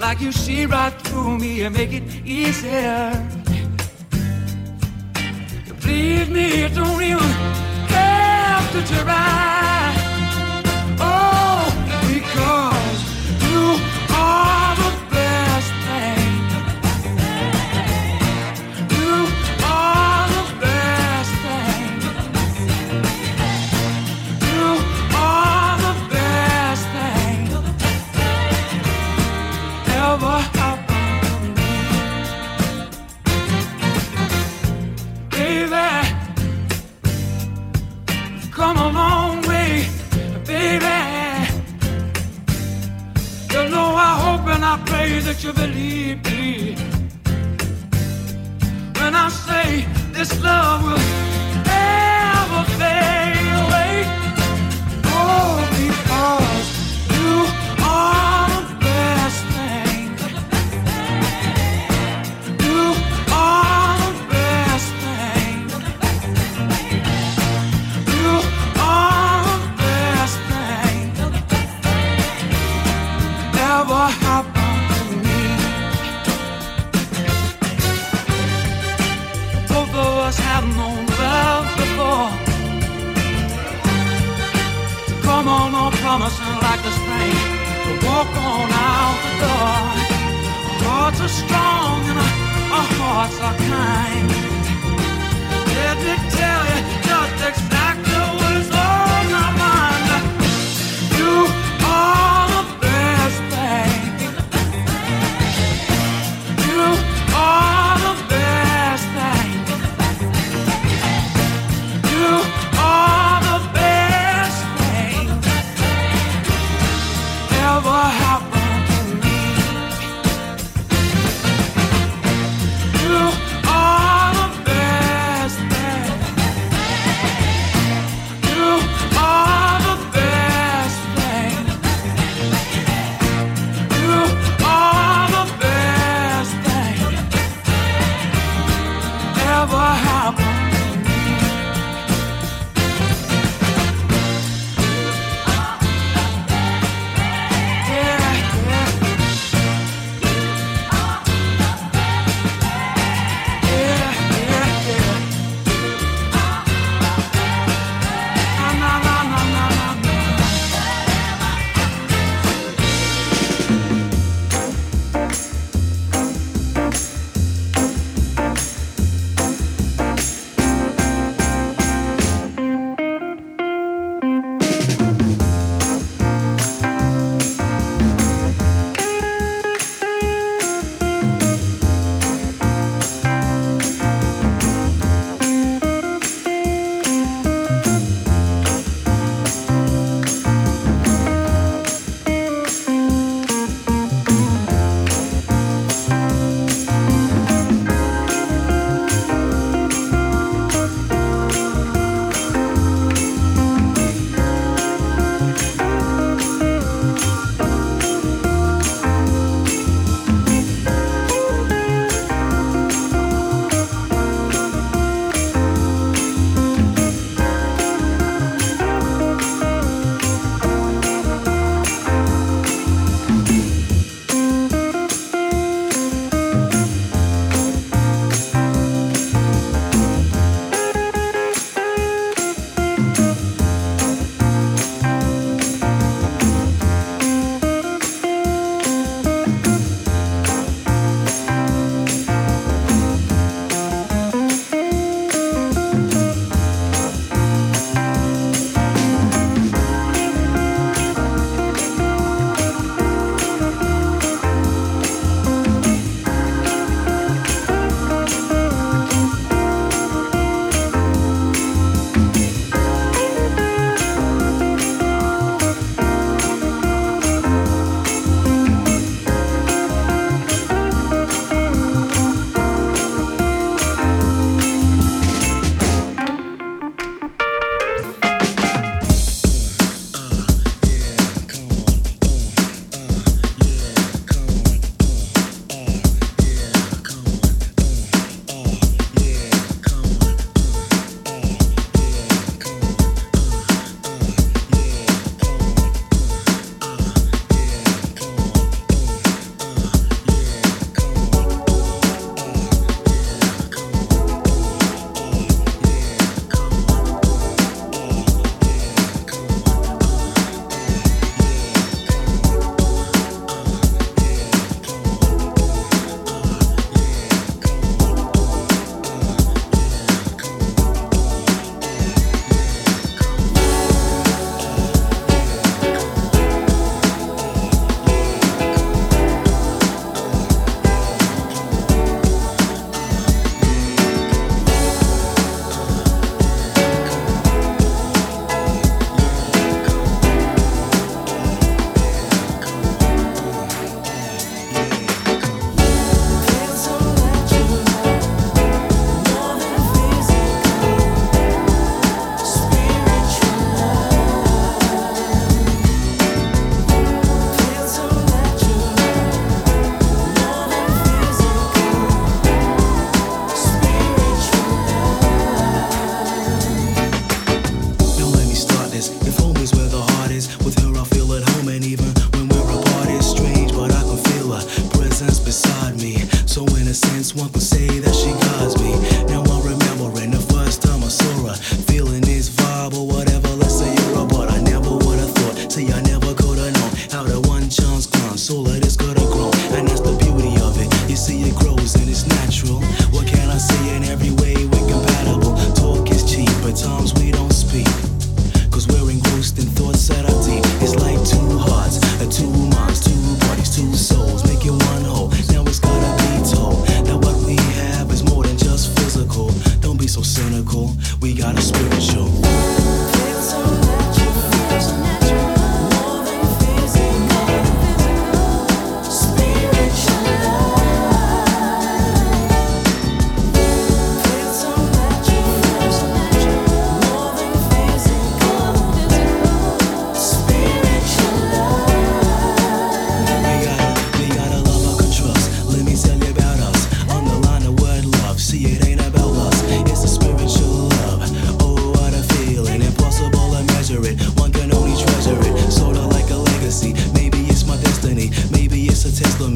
like you see right through me and make it easier. Believe me, it don't even have to try. I pray that you believe me when I say this love will. gonna like the strength to walk on out the door. Our hearts are strong and our hearts are kind.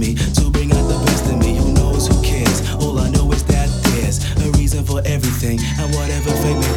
me to bring out the best in me. Who knows? Who cares? All I know is that there's a reason for everything and whatever fate may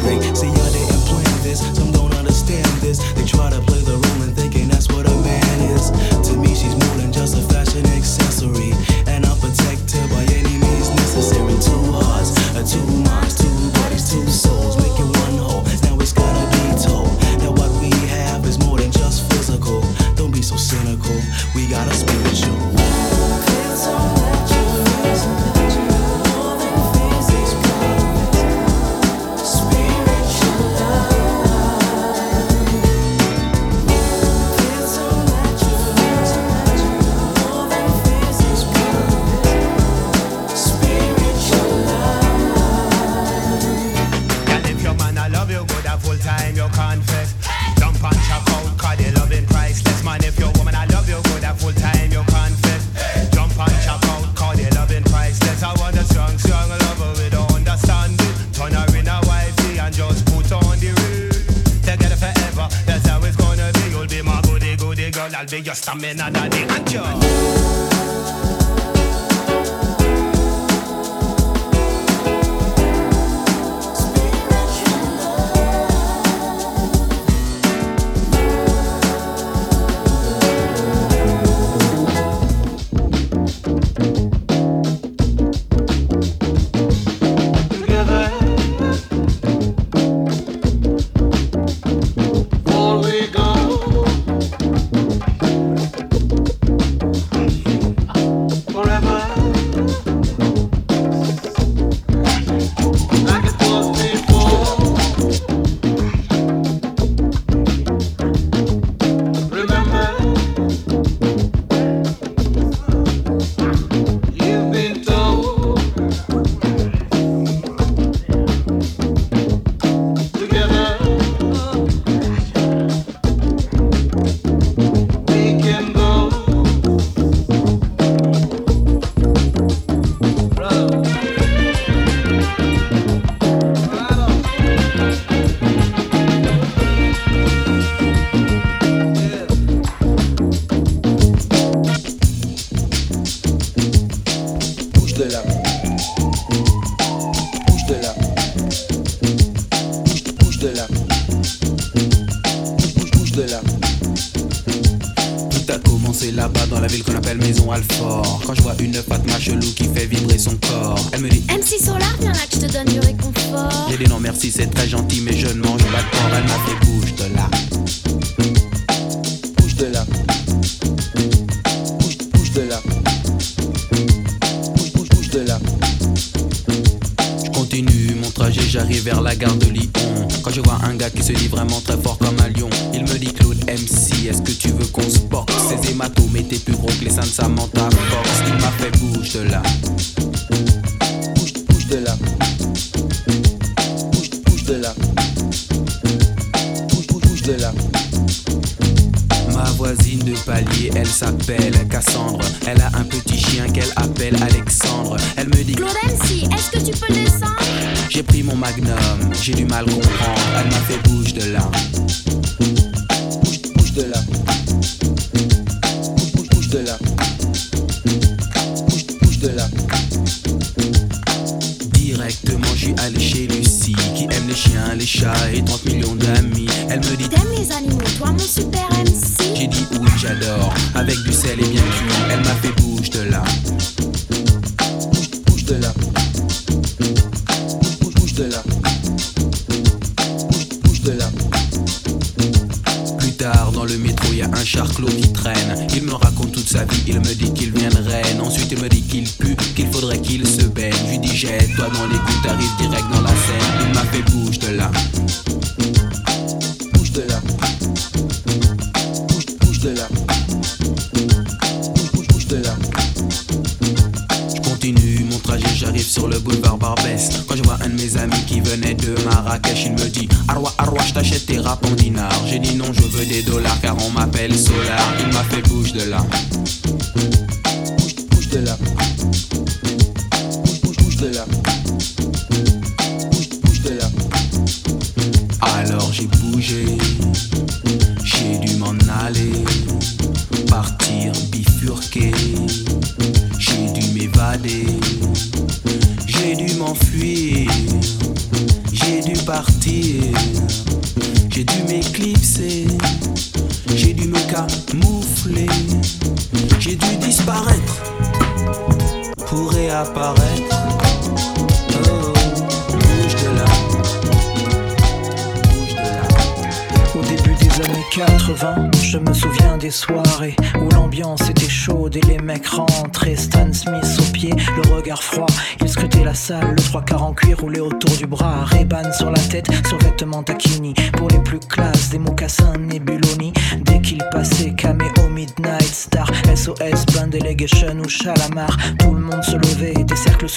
chats et 30 millions d'amis. Elle me dit T'aimes les animaux, toi mon super MC J'ai dit oui, j'adore, avec du sel et bien cuit. Elle m'a fait bouger.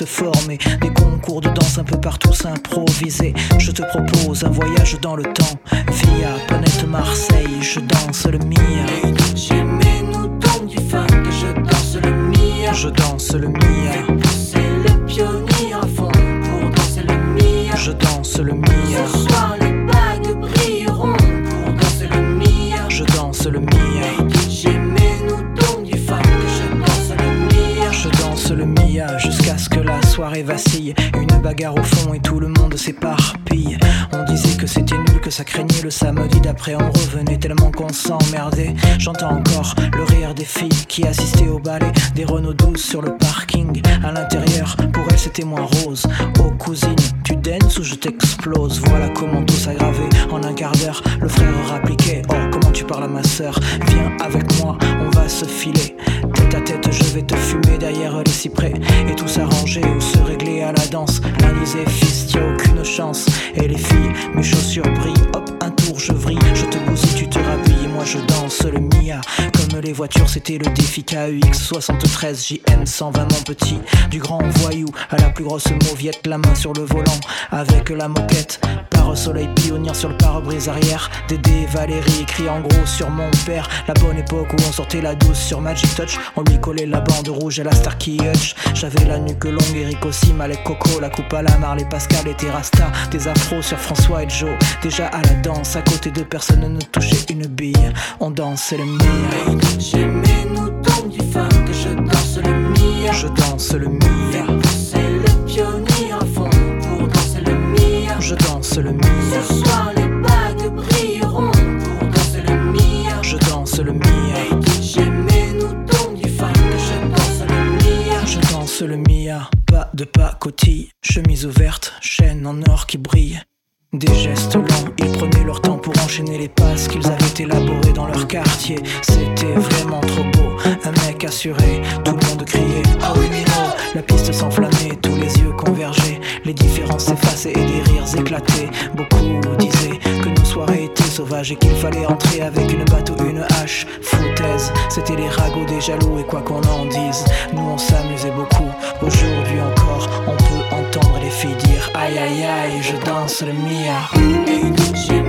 former. Des concours de danse un peu partout s'improviser. Je te propose un voyage dans le qui assistait au ballet des Renault 12 sur le C'était le défi KEX 73 JM 120 mon petit. Du grand voyou à la plus grosse mauviette La main sur le volant avec la moquette. Par soleil pionnier sur le pare-brise arrière. Dédé Valérie écrit en gros sur mon père. La bonne époque où on sortait la douce sur Magic Touch. On lui collait la bande rouge à la Starkey Hutch. J'avais la nuque longue, Eric aussi, Malek Coco, la coupe à la mare, Pascal et Terrasta, des afros sur François et Joe. Déjà à la danse, à côté de personne ne touchait une bille. On danse le mire. J'aimais nous tant du que je danse le mire. Je danse le mire. C'est le pionnier à fond pour danser le mire. Je danse le mire. C'était vraiment trop beau, un mec assuré. Tout le monde criait Ah oui, mais La piste s'enflammait, tous les yeux convergeaient. Les différences s'effaçaient et des rires éclataient. Beaucoup disaient que nos soirées étaient sauvages et qu'il fallait entrer avec une bateau, une hache. Foutaise, c'était les ragots des jaloux et quoi qu'on en dise, nous on s'amusait beaucoup. Aujourd'hui encore, on peut entendre les filles dire Aïe aïe aïe, je danse le Mia.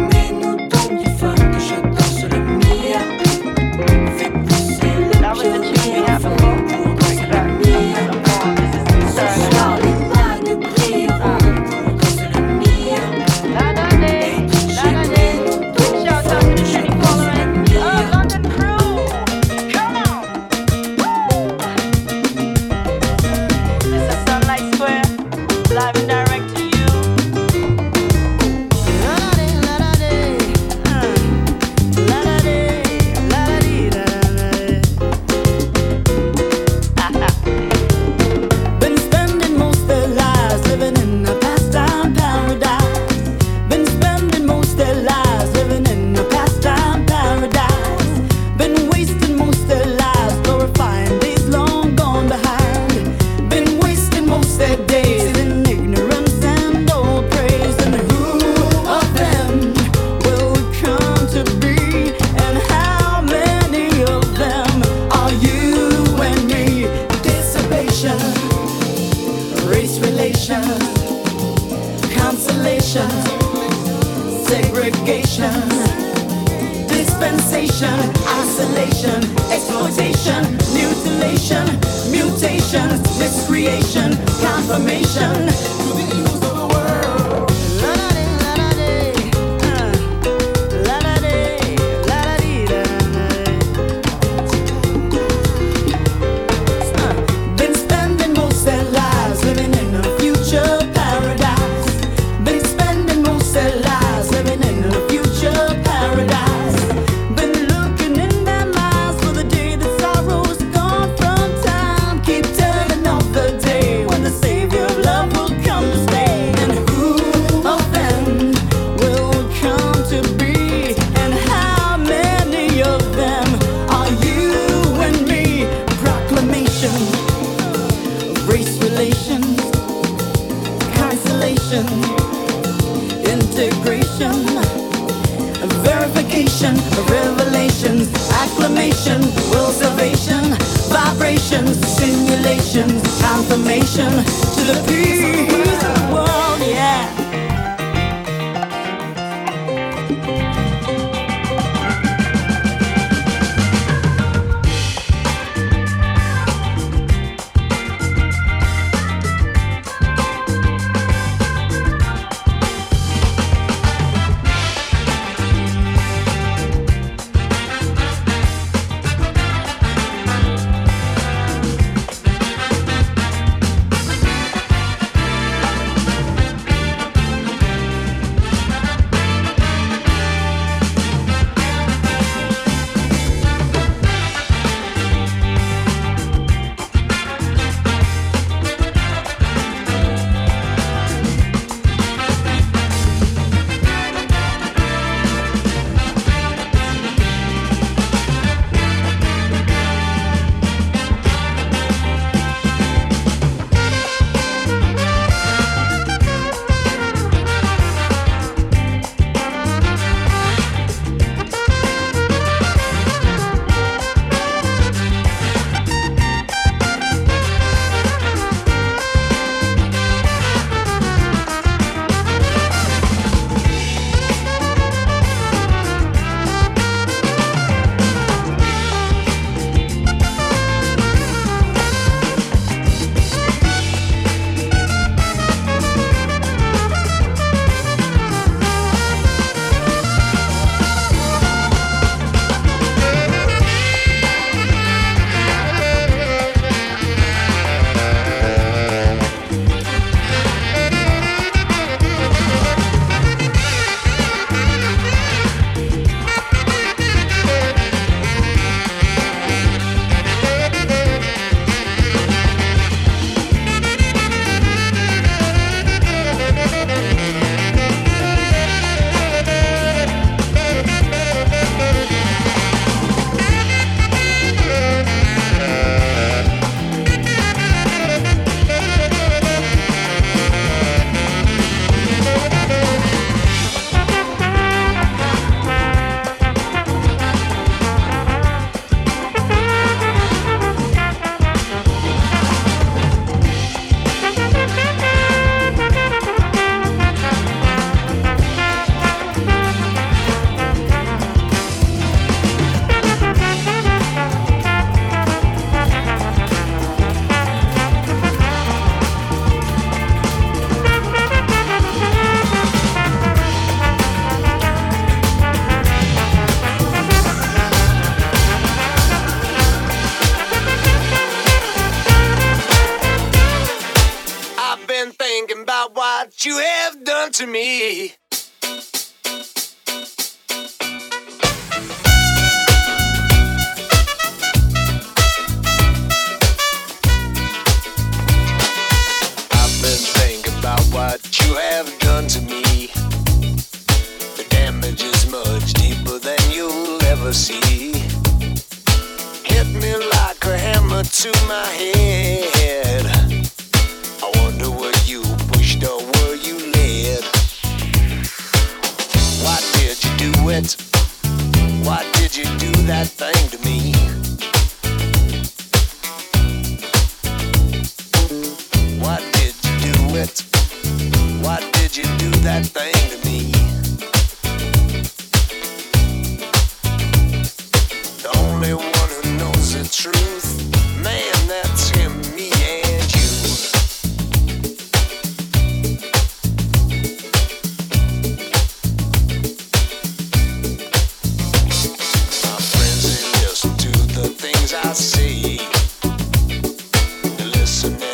They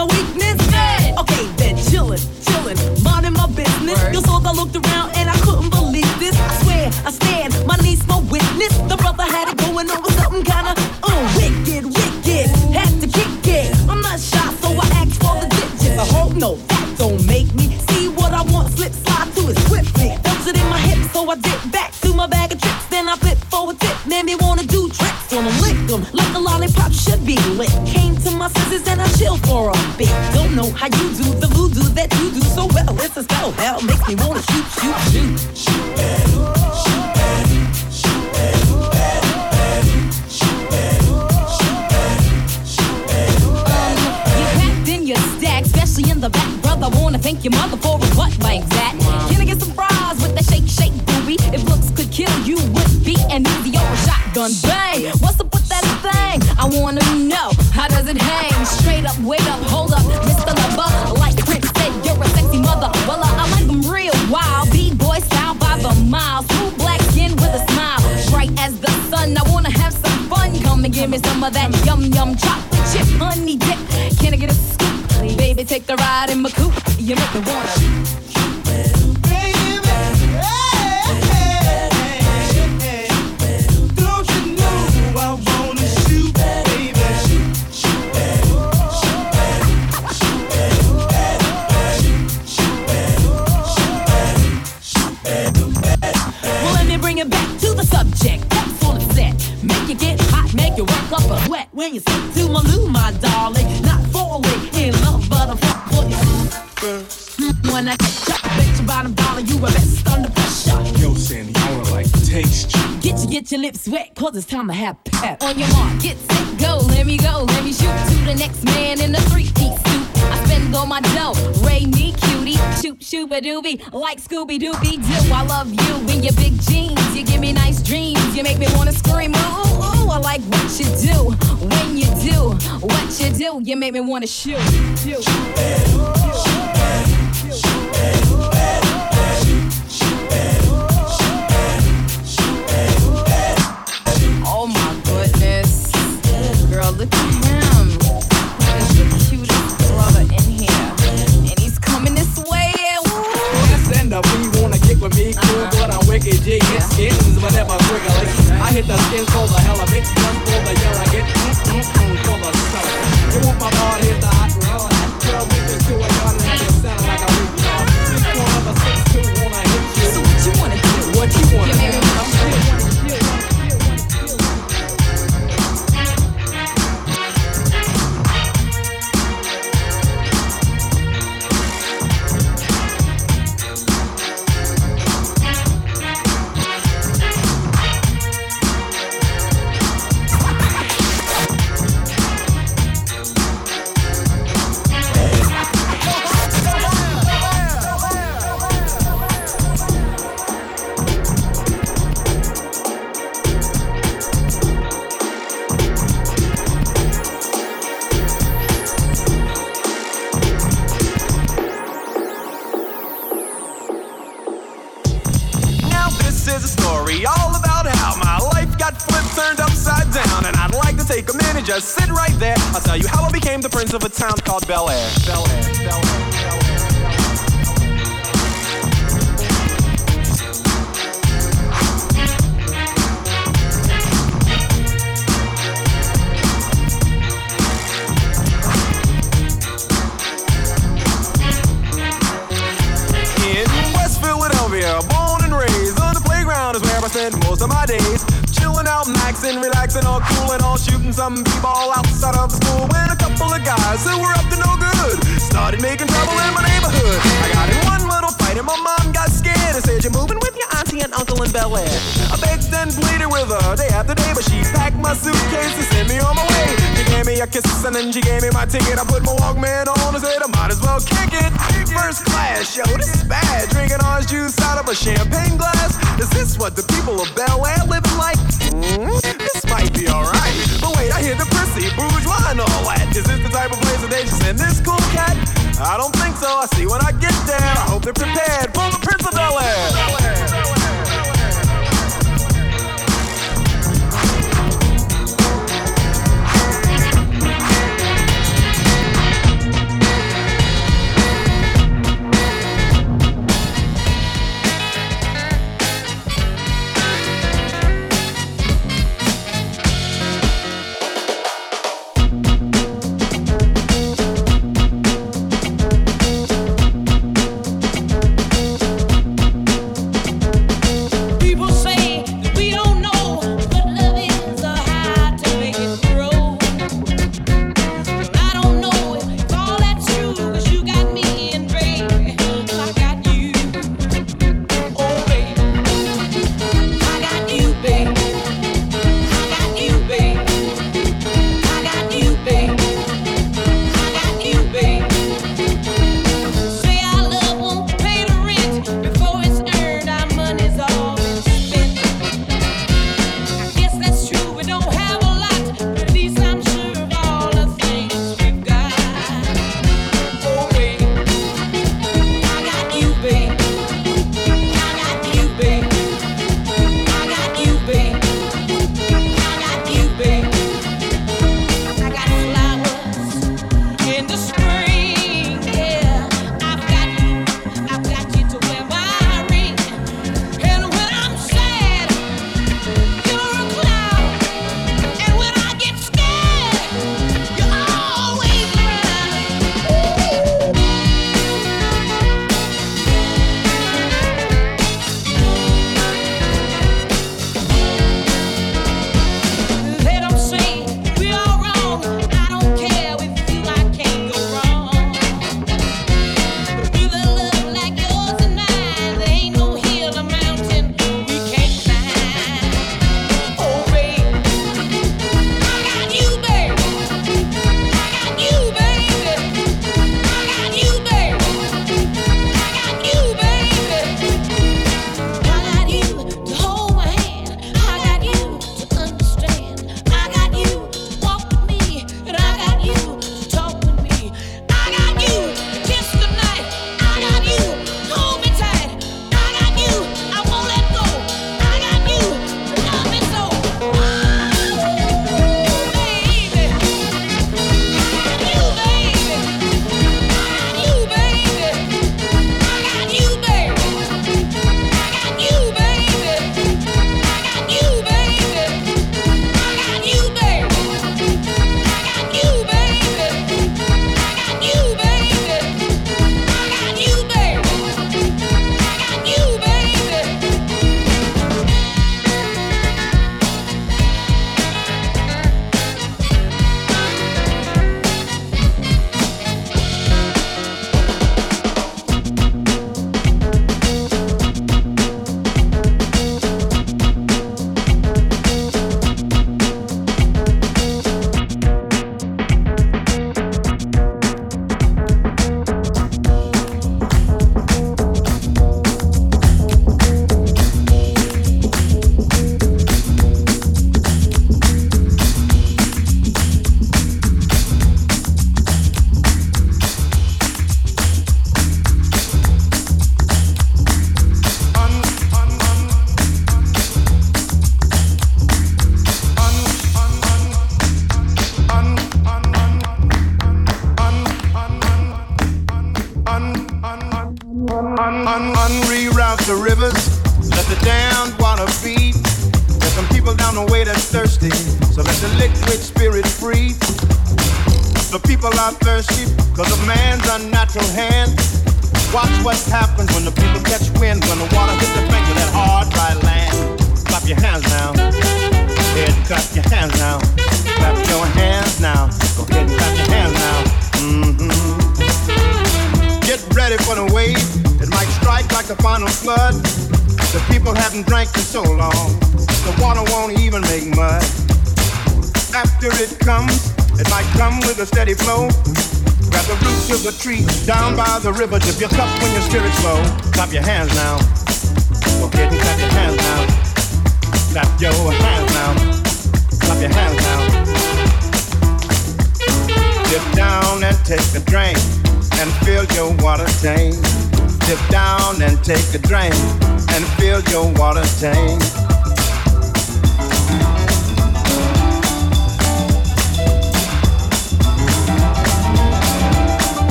my weakness? Dead. Okay, then chillin', chillin', minding my business. Word. Your I looked around how you do the voodoo that you do I'ma have pep. On your mark, get set, go, let me go, let me shoot to the next man in the three-piece suit. I spend all my dough, Ray me cutie, shoot shoot a doobie, like Scooby Dooby Doo. I love you in your big jeans, you give me nice dreams, you make me wanna scream. Ooh, ooh, I like what you do when you do what you do, you make me wanna shoot. shoot. Bel Air. Bel Air, Bel Air, most of my days. Maxing, relaxing, all cool and all shooting some b-ball outside of school. When a couple of guys who were up to no good started making trouble in my neighborhood. I got in one little fight and my mom got scared and said, "You're moving with your auntie and uncle in Bel Air." I begged and pleaded with her day after day, but she packed my suitcase and sent me on my way. She gave me a kiss and then she gave me my ticket. I put my Walkman on and said I might as well kick it. First class, yo, this is bad. Drinking orange juice out of a champagne glass. Is this what the people of Bel Air living like? Hmm? This might be alright. But wait, I hear the prissy, bourgeois, and all that. Is this the type of place that they should send this cool cat? I don't think so. I see when I get there. I hope they're prepared for the Prince of Bel Air.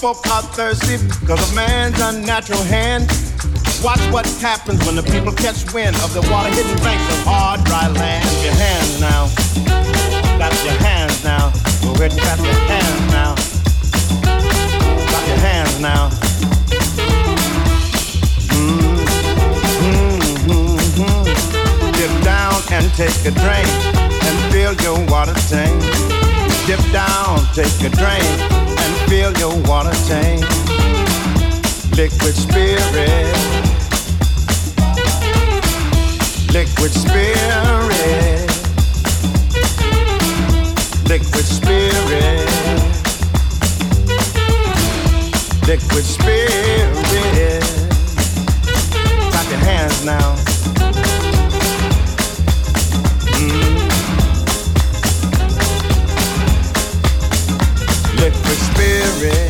folk are thirsty because of man's unnatural hand. Watch what happens when the people catch wind of the water hidden banks of hard, dry land. Your hands now. Clap your hands now. Go ahead and clap your hands now. Clap your hands now. Mm-hmm, mm-hmm. mm-hmm. Dip down and take a drink and fill your water tank. Dip down, take a drink fill your water tank. Liquid spirit. Liquid spirit. Liquid spirit. Liquid spirit. Clap your hands now. Spirit.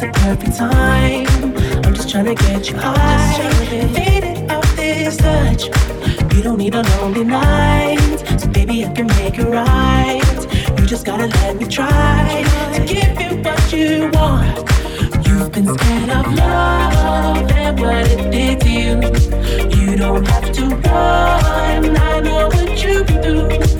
The perfect time. I'm just tryna get you high, faded off this touch. You don't need a lonely night, so baby, I can make it right. You just gotta let me try to give you what you want. You've been scared of love and what it did to you. You don't have to run. I know what you've been through.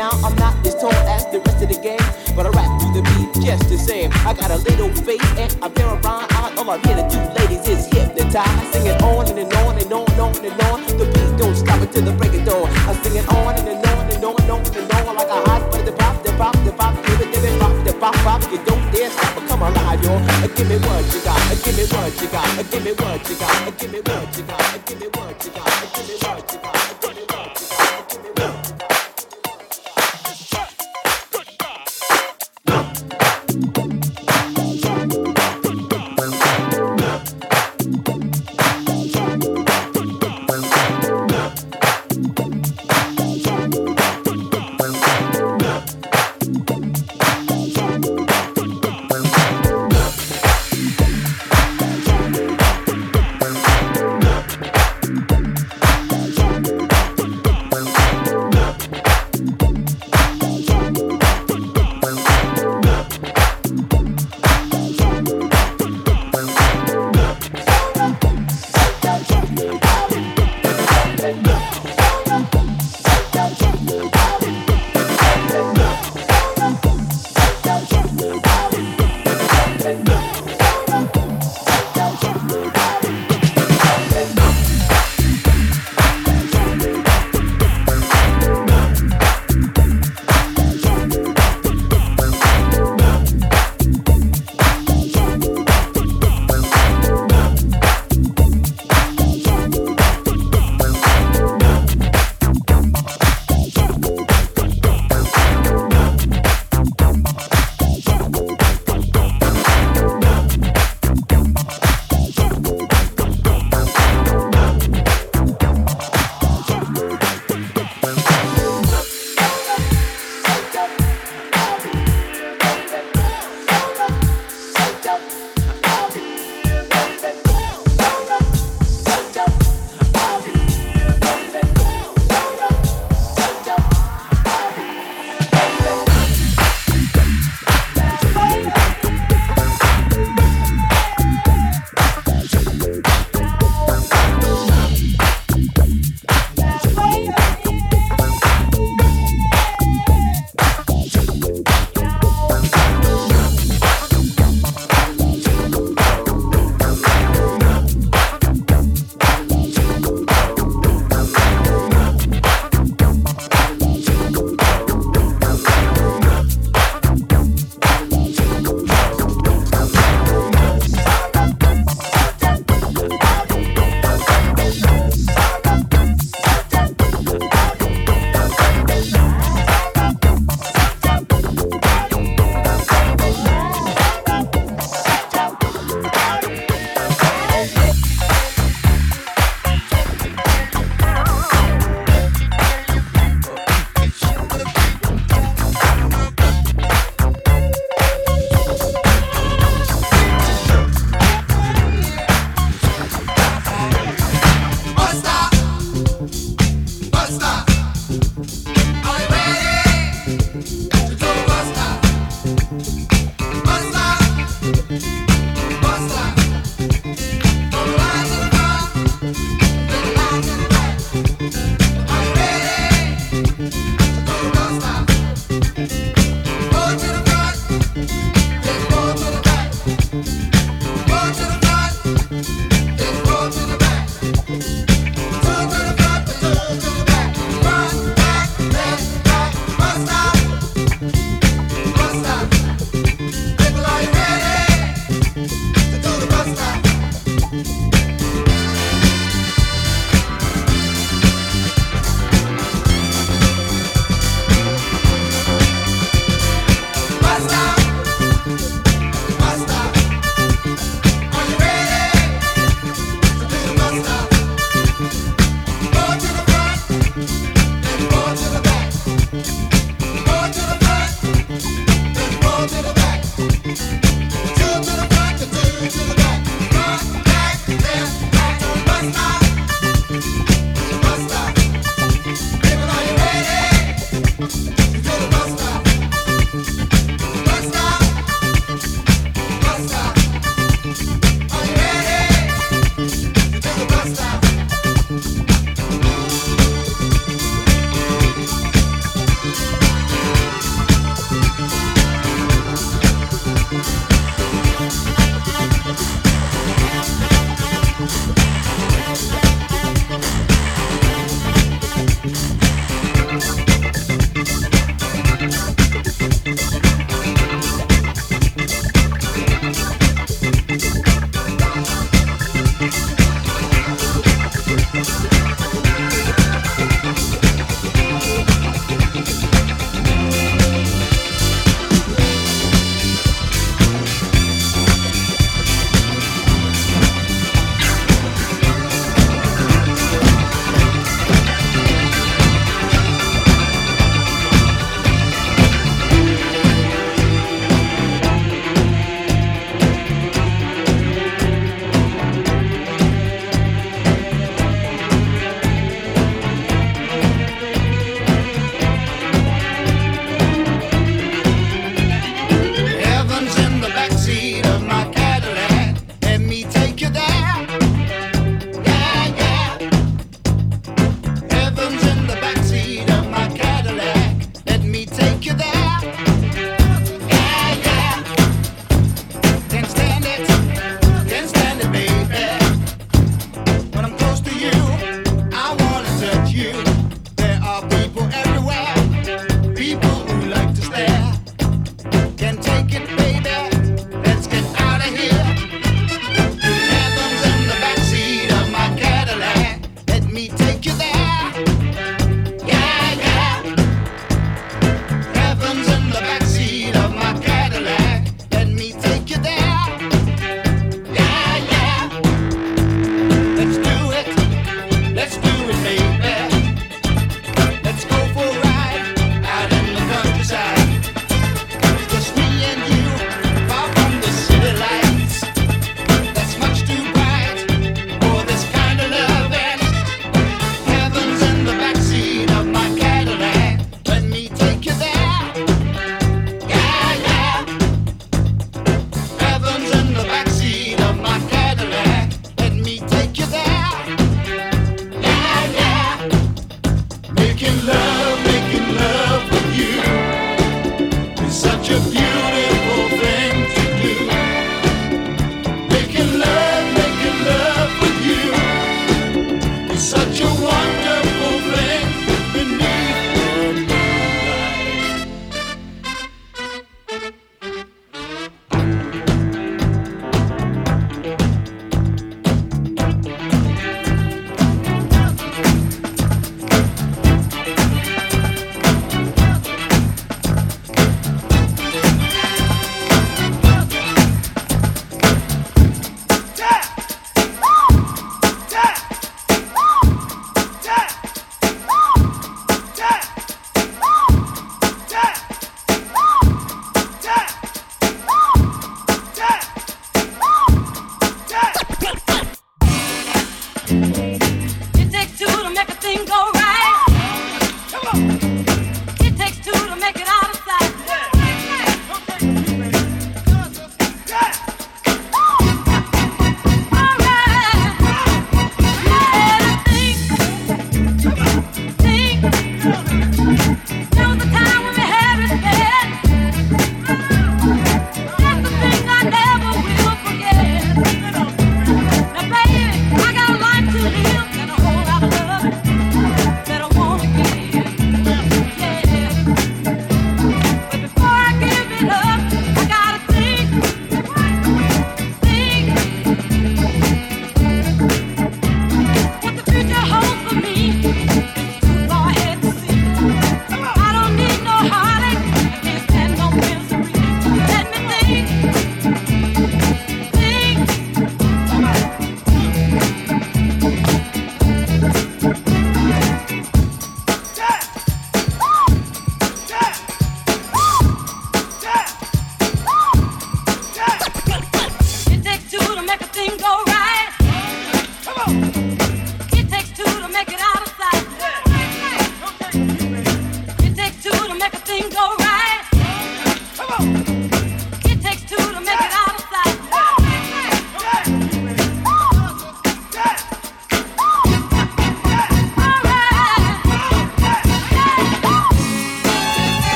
now I'm not as tall as the rest of the gang, but I rap through the beat just the same. I got a little face and a pair of rhyme eyes. All I'm here to do, ladies, is hypnotize. I sing it on and, and on and on and on and on. The beat don't stop until the break of dawn. I sing it on and, and on and on and on and on like a hot butter. The pop, the pop, the pop, give it, give it, pop, the pop, pop. You don't dare stop or come alive, y'all. Uh, give me what you got. Uh, give me what you got. Uh, give me what you got. Give me what you got. Give me what you got. Give me what you got.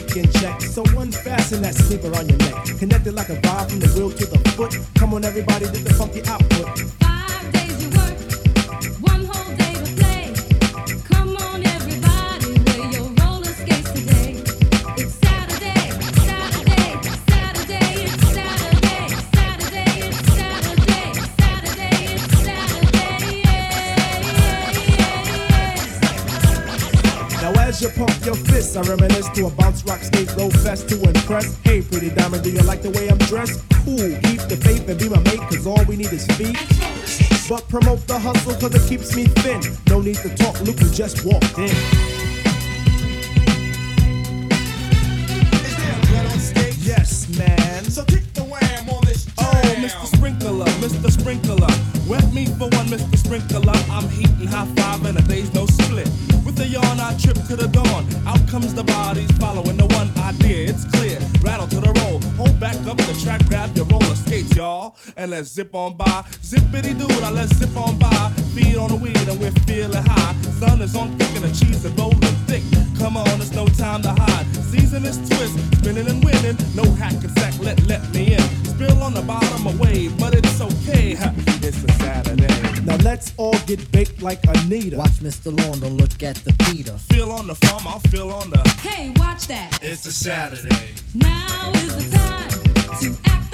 The weekend check. So unfasten that sleeper on your neck. Connected like a vibe from the wheel to the foot. Come on, everybody, get the funky output. Your fists, I reminisce to a bounce rock skate roll fest to impress. Hey, pretty diamond, do you like the way I'm dressed? Cool, keep the faith and be my mate, cause all we need is feet. But promote the hustle cause it keeps me thin. No need to talk, Luke who just walked in. Yes, man. So kick the wham on this Oh, Mr. Sprinkler, Mr. Sprinkler. Wet me for one, Mr. Sprinkler. I'm heating high five and a day's no split. With a yarn, I trip to the dawn. Out comes the bodies following the one idea. It's clear. Rattle to the roll. Hold back up the track, grab your roller skates, y'all. And let's zip on by. Zippity doo, now let's zip on by. Feed on the weed and we're feeling high. Sun is on thick and the cheese is rolling thick. Come on, it's no time to hide. Season is twist, spinning and winning. No hack and sack, let let me in. Spill on the bottom of away, but it's okay. ha, It's a Saturday. Now let's all get baked like Anita. Watch Mr. Lawn, don't look at the Peter. Feel on the farm, I'll feel on the. Hey, watch that. It's a Saturday. Now is the time to act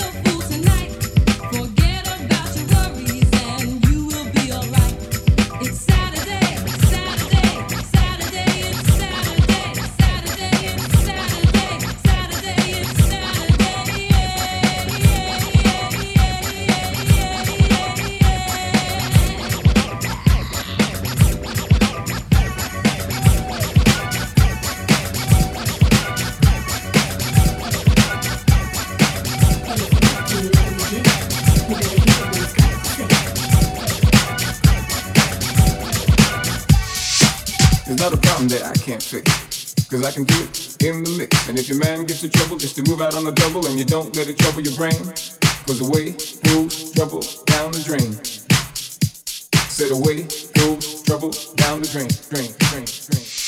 not a problem that I can't fix. Cause I can do it in the mix. And if your man gets in trouble, just to move out on the double and you don't let it trouble your brain. Cause away goes trouble down the drain. Said away goes trouble down the drain, drain, drain, drain.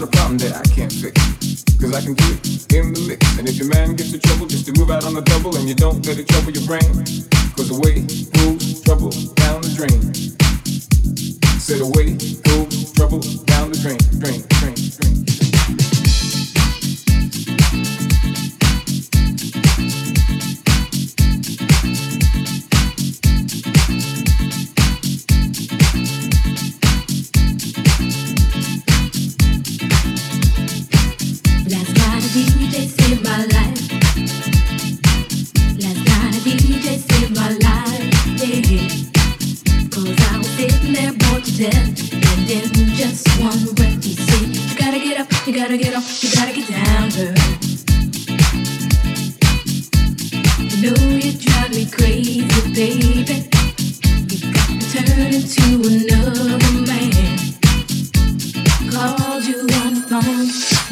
Not a problem that I can't fix. Cause I can do it in the mix. And if your man gets in trouble, just to move out on the double and you don't let it trouble your brain. Cause away goes trouble down the drain. Said away goes trouble down the drain, drain, drain, drain.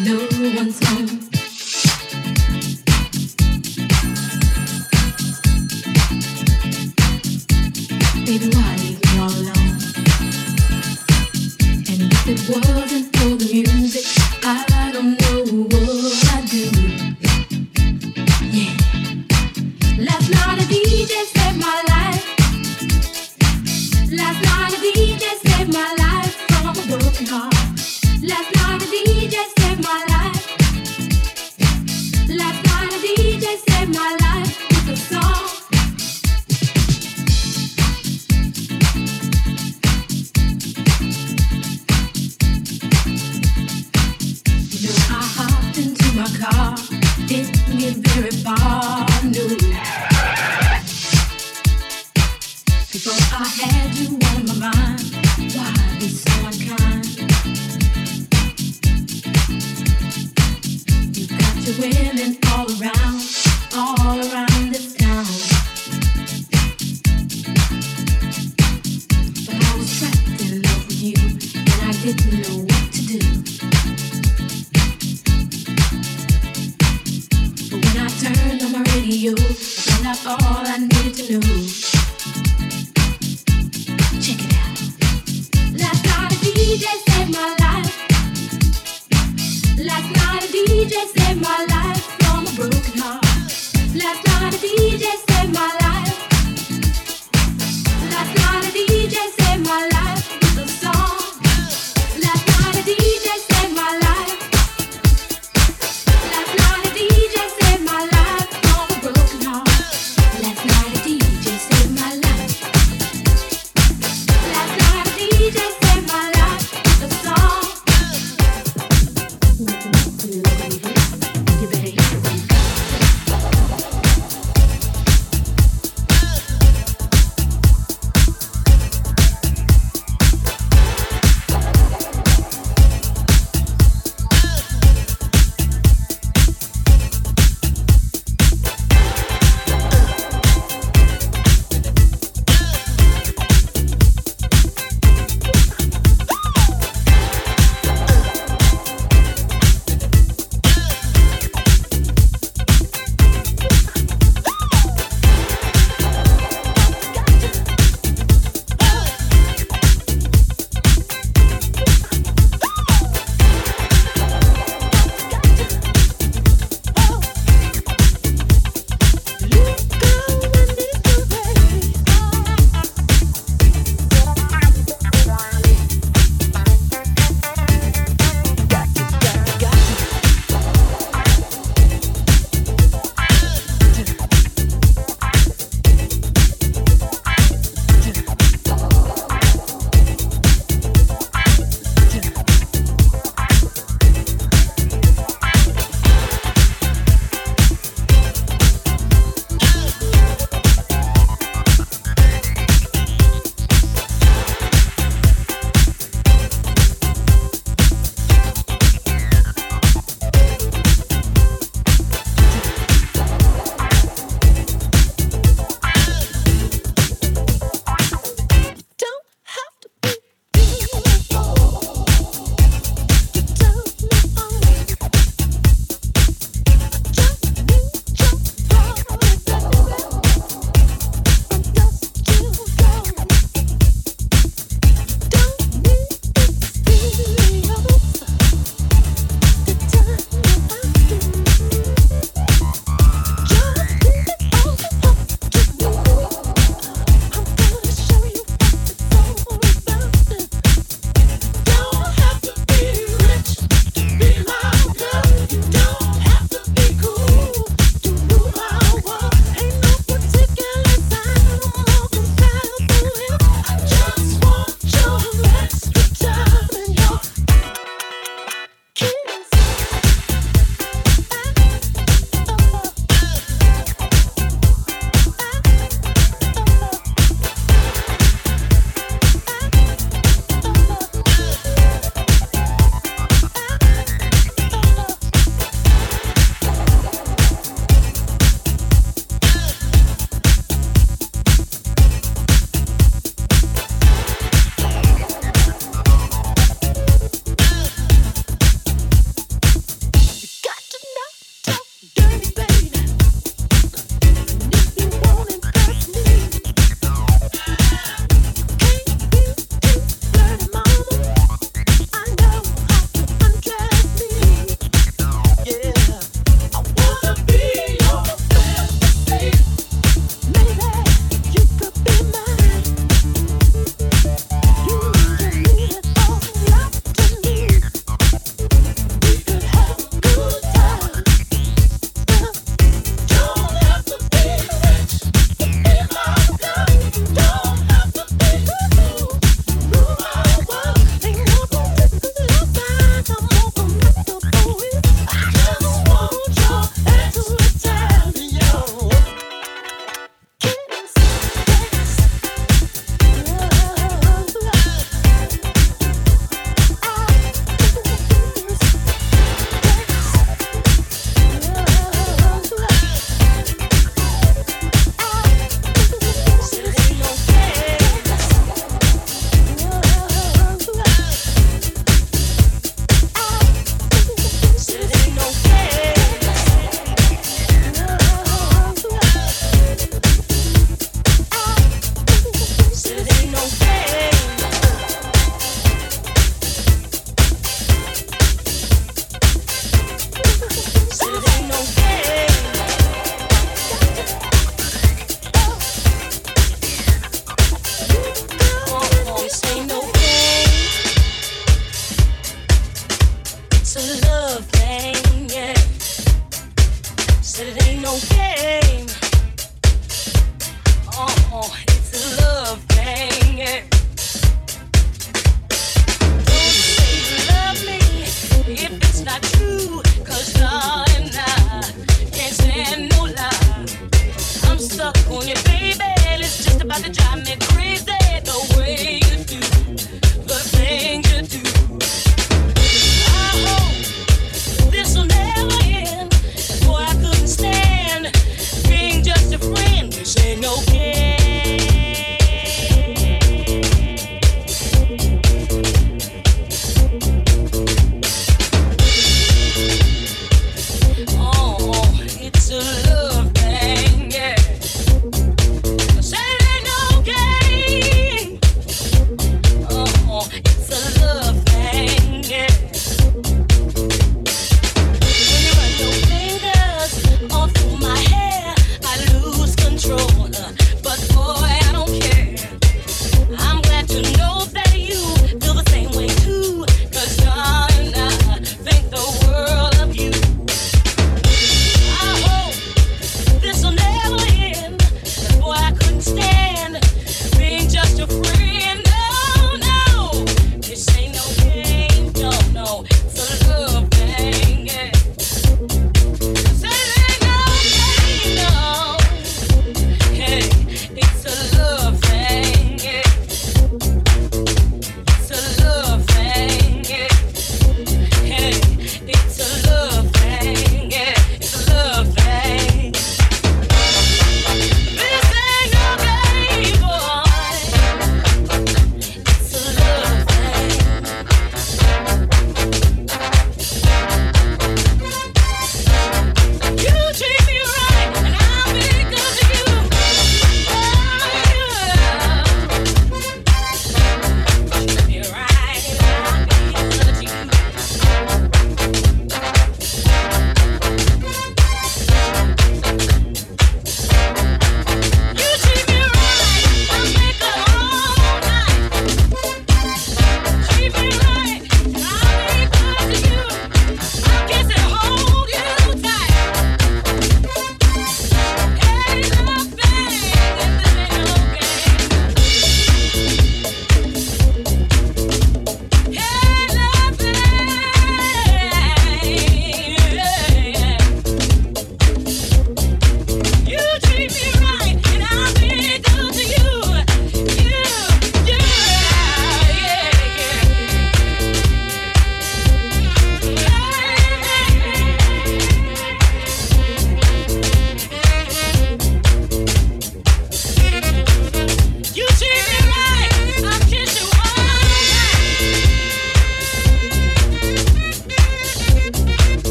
No one's home. Baby, why all alone? And if it wasn't for the music,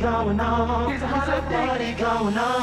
going on. It's a going on.